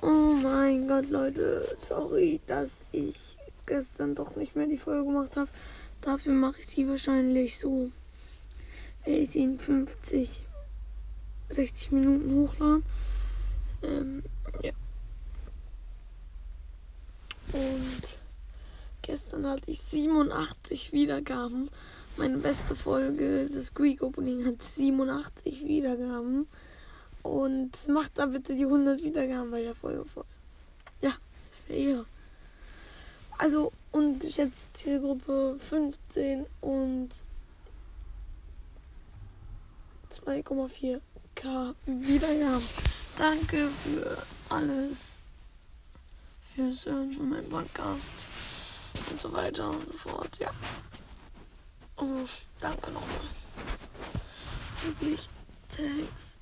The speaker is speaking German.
Oh mein Gott, Leute. Sorry, dass ich gestern doch nicht mehr die Folge gemacht habe. Dafür mache ich die wahrscheinlich so. Werde ich sie in 50, 60 Minuten hochladen. Ähm, ja. Und gestern hatte ich 87 Wiedergaben. Meine beste Folge, das Greek Opening, hat 87 Wiedergaben. Und macht da bitte die 100 Wiedergaben bei der Folge voll. Ja, das wäre. Also, und geschätzte Zielgruppe 15 und 2,4k Wiedergaben. Danke für alles. Fürs Hören von meinem Podcast. Und so weiter und so fort. Ja. Und danke nochmal. Wirklich. Thanks.